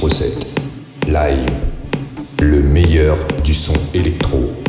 Electro 7 Live. Le meilleur du son électro.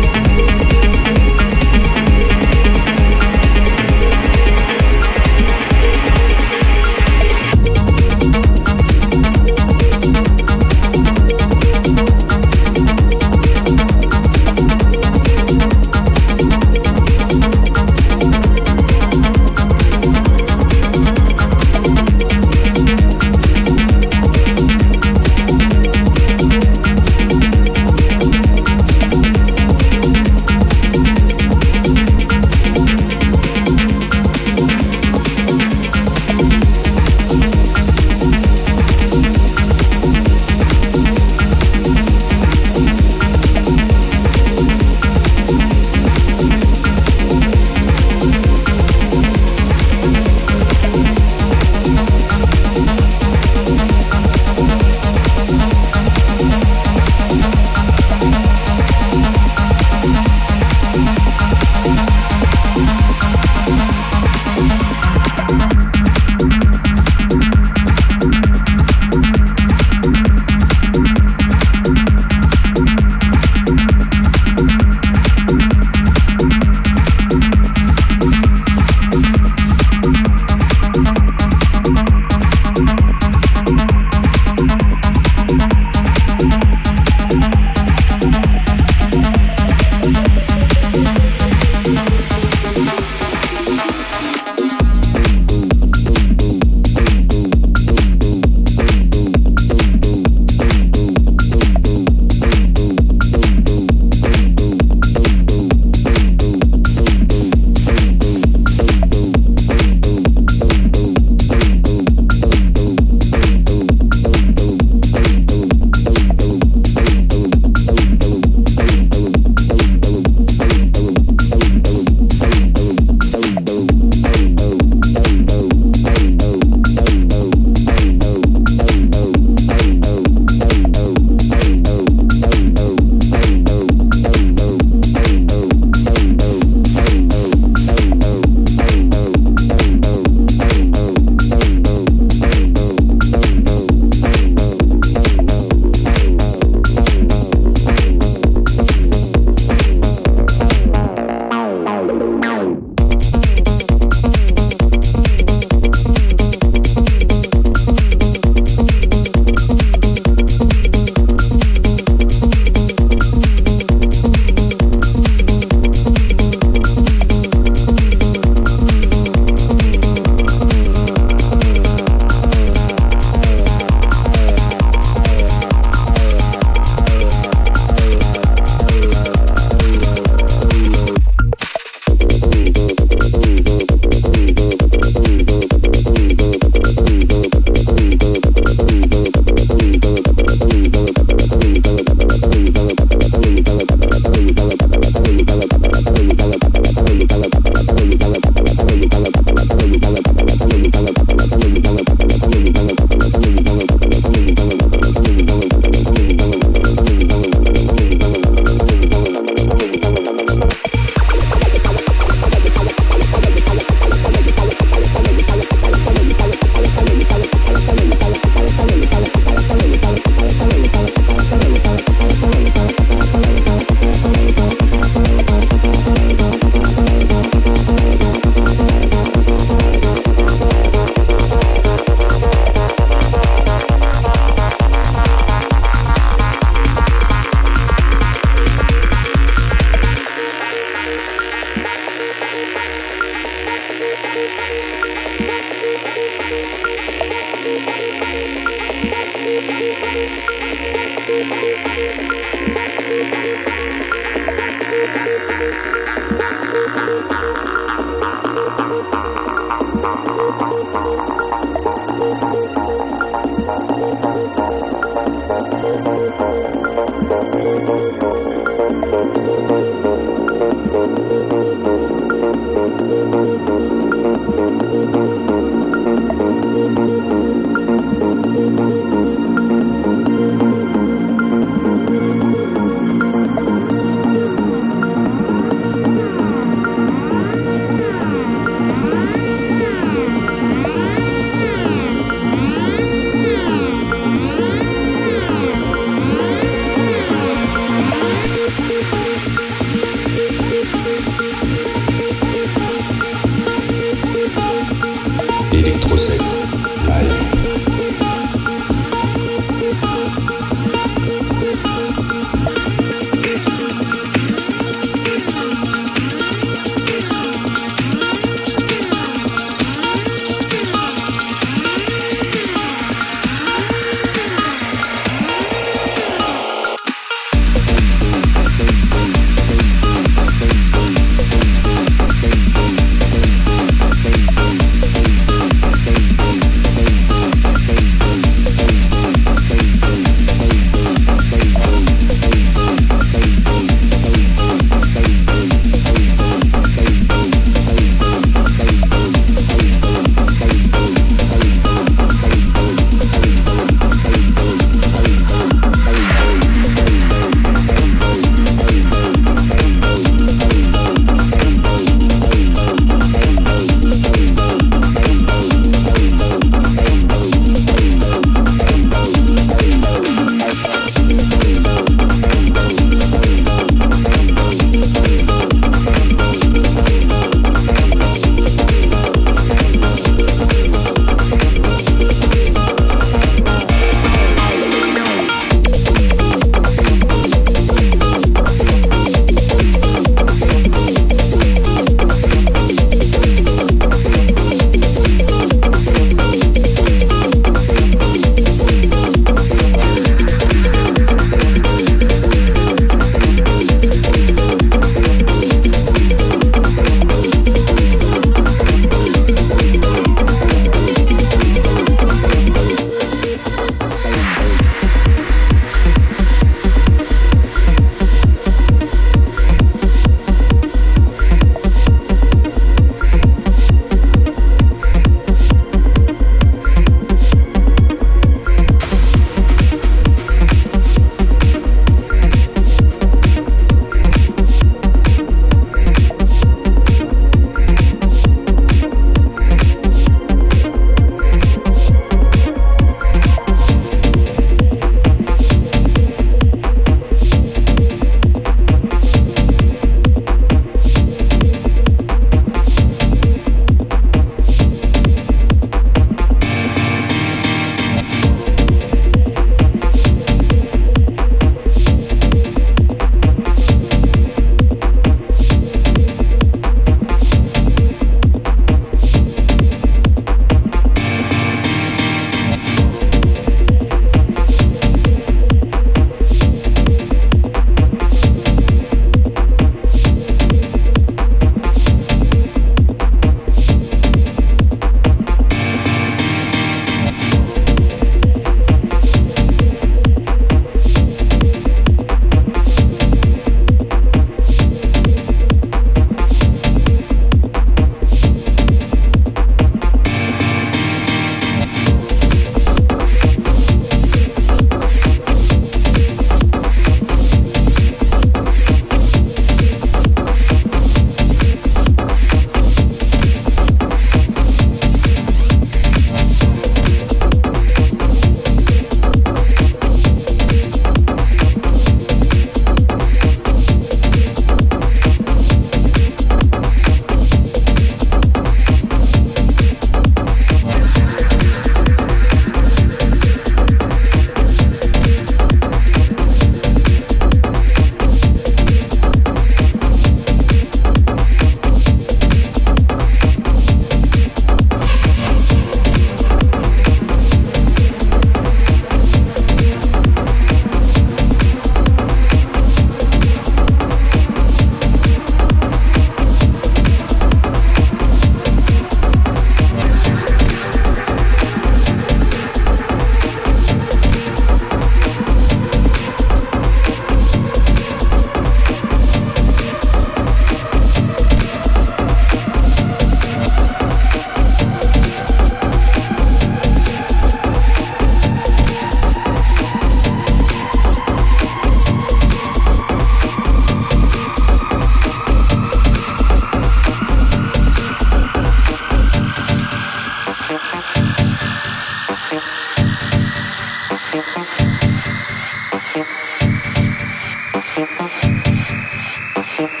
フフフフフフフフ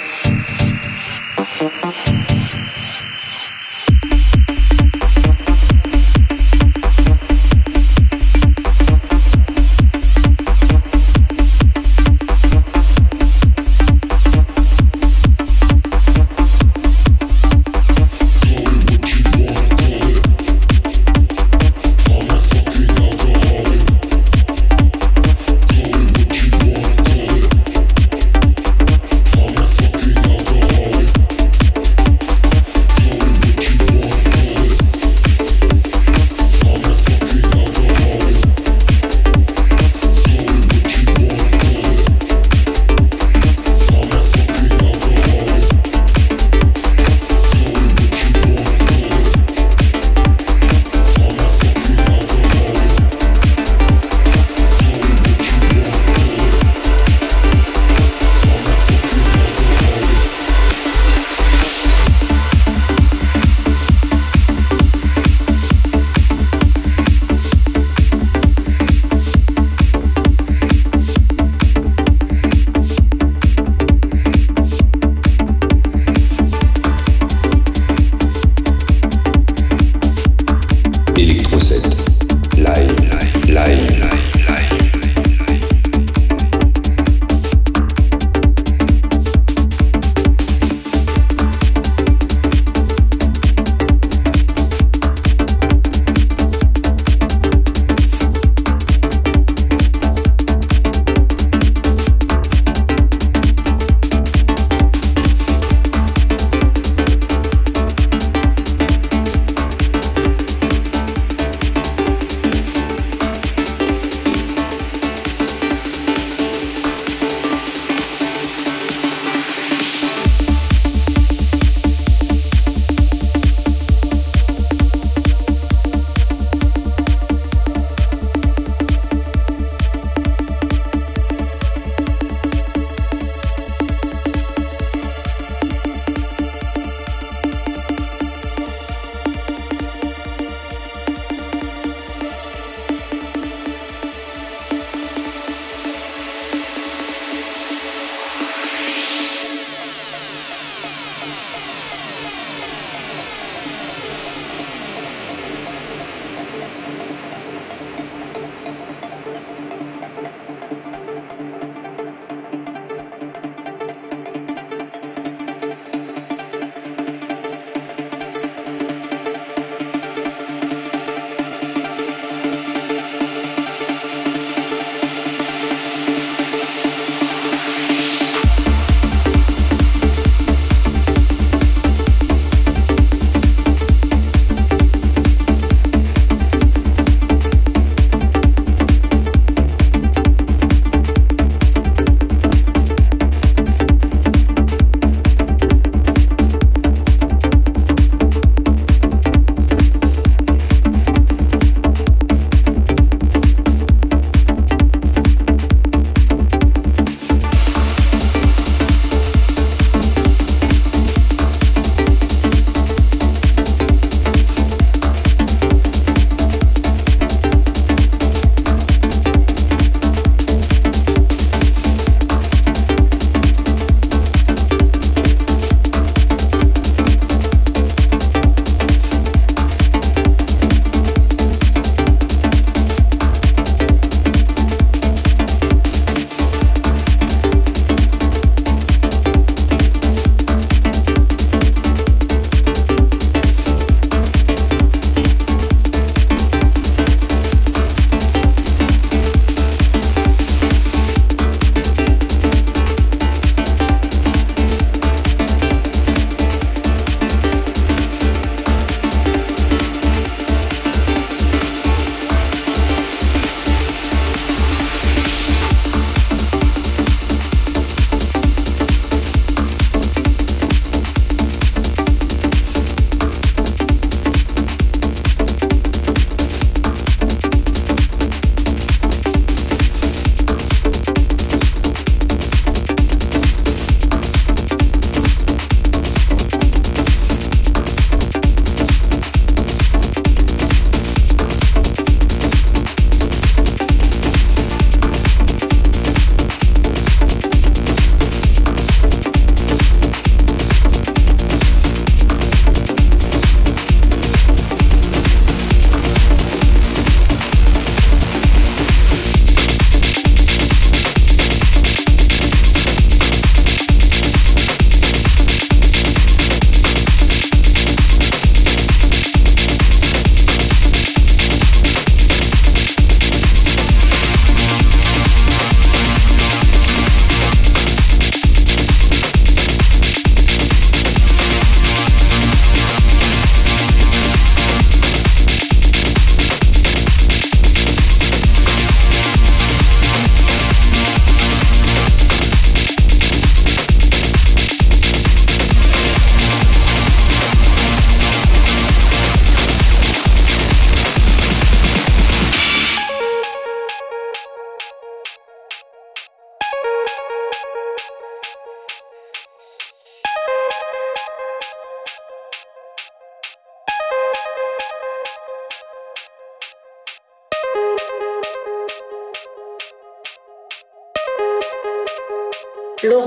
フフフフフ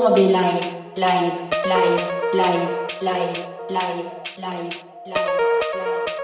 Laurent B live, live, live, live, live, live, live, live.